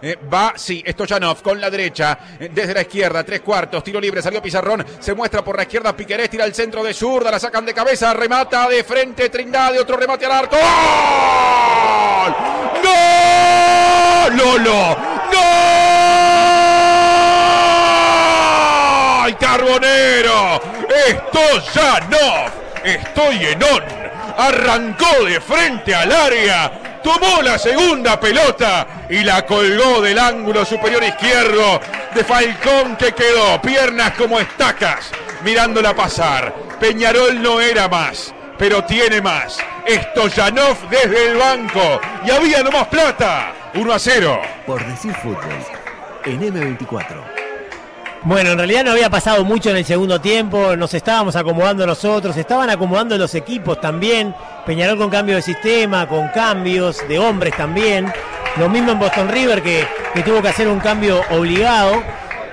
Eh, va, sí, Stoyanov con la derecha, eh, desde la izquierda, tres cuartos, tiro libre, salió Pizarrón, se muestra por la izquierda Piquerés, tira al centro de zurda, la sacan de cabeza, remata de frente, Trindade, otro remate al arco. ¡Gol! ¡Lolo! ¡Gol! ¡Carbonero! Stoyanov, estoy en on arrancó de frente al área, tomó la segunda pelota y la colgó del ángulo superior izquierdo de Falcón que quedó, piernas como estacas, mirándola pasar. Peñarol no era más, pero tiene más. Stoyanov desde el banco y había nomás plata. 1 a 0. Por decir fútbol, en M24. Bueno, en realidad no había pasado mucho en el segundo tiempo, nos estábamos acomodando nosotros, estaban acomodando los equipos también, Peñarol con cambio de sistema, con cambios de hombres también, lo mismo en Boston River que, tuvo que hacer un cambio obligado,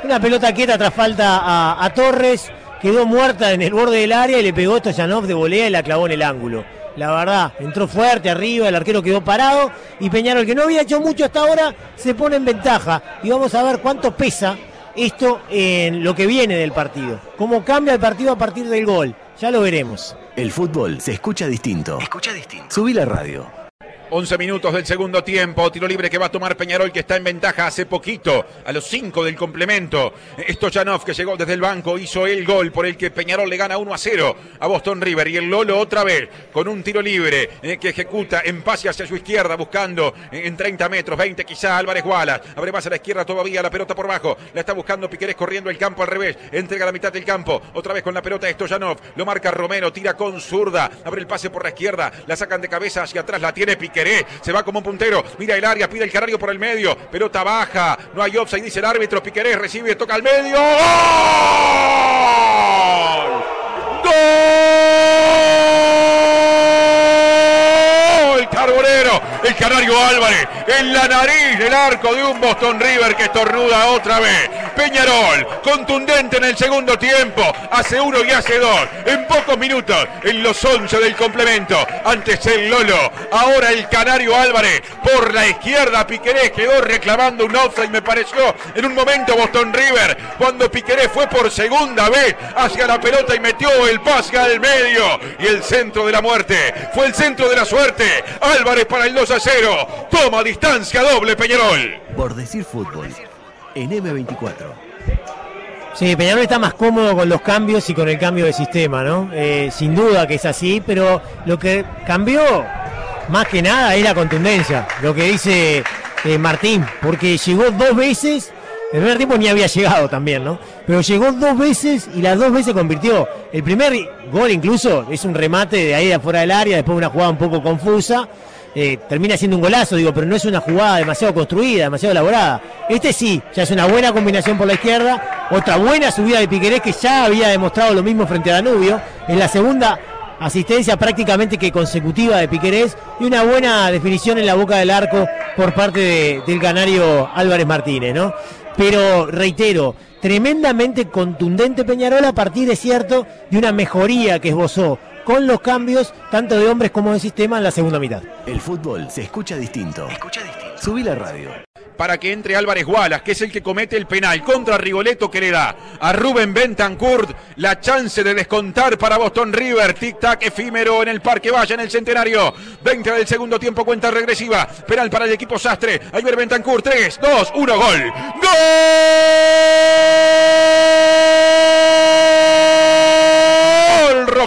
una pelota quieta tras falta a, Torres, quedó muerta en el borde del área y le pegó Stoyanov de volea y la clavó en el ángulo. La verdad, entró fuerte arriba, el arquero quedó parado y Peñarol, que no había hecho mucho hasta ahora, se pone en ventaja. Y vamos a ver cuánto pesa esto en lo que viene del partido. Cómo cambia el partido a partir del gol. Ya lo veremos. El fútbol se escucha distinto. Escucha distinto. Subí la radio. 11 minutos del segundo tiempo, tiro libre que va a tomar Peñarol que está en ventaja hace poquito, a los 5 del complemento. Stoyanov que llegó desde el banco hizo el gol por el que Peñarol le gana 1 a 0 a Boston River. Y el Lolo otra vez con un tiro libre eh, que ejecuta en pase hacia su izquierda buscando en 30 metros, 20 quizá Álvarez Gualas, abre más a la izquierda todavía, la pelota por bajo, la está buscando Piquerés corriendo el campo al revés, entrega la mitad del campo, otra vez con la pelota Stoyanov, lo marca Romero, tira con zurda, abre el pase por la izquierda, la sacan de cabeza hacia atrás, la tiene Piquerés se va como un puntero, mira el área, pide el canario por el medio, pelota baja, no hay offside, dice el árbitro, Piquerés recibe, toca al medio. El canario Álvarez, en la nariz del arco de un Boston River que estornuda otra vez. Peñarol, contundente en el segundo tiempo, hace uno y hace dos, en pocos minutos, en los once del complemento, antes el Lolo, ahora el Canario Álvarez, por la izquierda Piquerés quedó reclamando un offside, me pareció en un momento Boston River, cuando Piquerés fue por segunda vez hacia la pelota y metió el pase al medio, y el centro de la muerte, fue el centro de la suerte, Álvarez para el 2 a 0, toma distancia doble Peñarol. Por decir fútbol en M24. Sí, Peñarol está más cómodo con los cambios y con el cambio de sistema, ¿no? Eh, sin duda que es así, pero lo que cambió más que nada es la contundencia, lo que dice eh, Martín, porque llegó dos veces, el primer tiempo ni había llegado también, ¿no? Pero llegó dos veces y las dos veces convirtió. El primer gol incluso es un remate de ahí de afuera del área, después una jugada un poco confusa eh, termina siendo un golazo, digo, pero no es una jugada demasiado construida, demasiado elaborada. Este sí, ya es una buena combinación por la izquierda, otra buena subida de Piquerés que ya había demostrado lo mismo frente a Danubio, en la segunda asistencia prácticamente que consecutiva de Piquerés y una buena definición en la boca del arco por parte del canario Álvarez Martínez, ¿no? Pero reitero, tremendamente contundente Peñarol a partir de cierto de una mejoría que esbozó con los cambios tanto de hombres como de sistema en la segunda mitad. El fútbol se escucha distinto. Escucha distinto. Subí la radio. Para que entre Álvarez Gualas, que es el que comete el penal contra Rigoletto, que le da a Rubén Bentancourt la chance de descontar para Boston River. Tic-tac efímero en el Parque Vaya, en el centenario. 20 del segundo tiempo, cuenta regresiva. Penal para el equipo Sastre. Ahí ver Bentancourt. 3, 2, 1, gol. ¡Gol!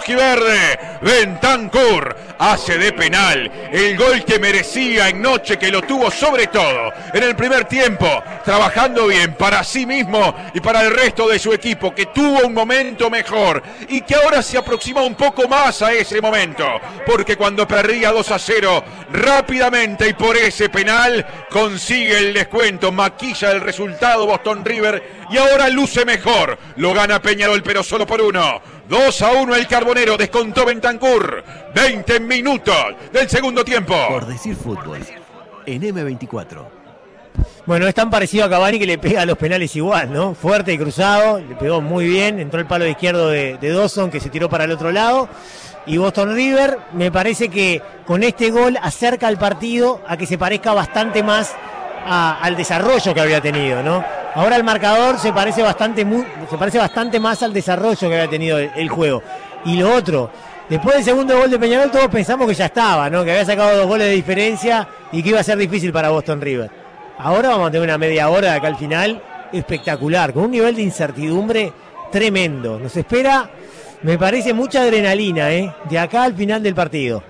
Rojiverde. Bentancur hace de penal el gol que merecía en noche, que lo tuvo sobre todo en el primer tiempo, trabajando bien para sí mismo y para el resto de su equipo, que tuvo un momento mejor y que ahora se aproxima un poco más a ese momento, porque cuando perdía 2 a 0, rápidamente y por ese penal consigue el descuento, maquilla el resultado Boston River y ahora luce mejor. Lo gana Peñarol, pero solo por uno. 2 a 1 el Carbonero, descontó Bentancur. 20 minutos del segundo tiempo. Por decir fútbol, en M24. Bueno, es tan parecido a Cavani que le pega a los penales igual, ¿no? Fuerte y cruzado, le pegó muy bien, entró el palo izquierdo de, de Dawson que se tiró para el otro lado. Y Boston River me parece que con este gol acerca al partido a que se parezca bastante más al desarrollo que había tenido, ¿no? Ahora el marcador se parece bastante, se parece bastante más al desarrollo que había tenido el, juego. Y lo otro, después del segundo gol de Peñarol todos pensamos que ya estaba, ¿no? Que había sacado dos goles de diferencia y que iba a ser difícil para Boston River. Ahora vamos a tener una media hora de acá al final espectacular, con un nivel de incertidumbre tremendo. Nos espera, me parece, mucha adrenalina, ¿eh? De acá al final del partido.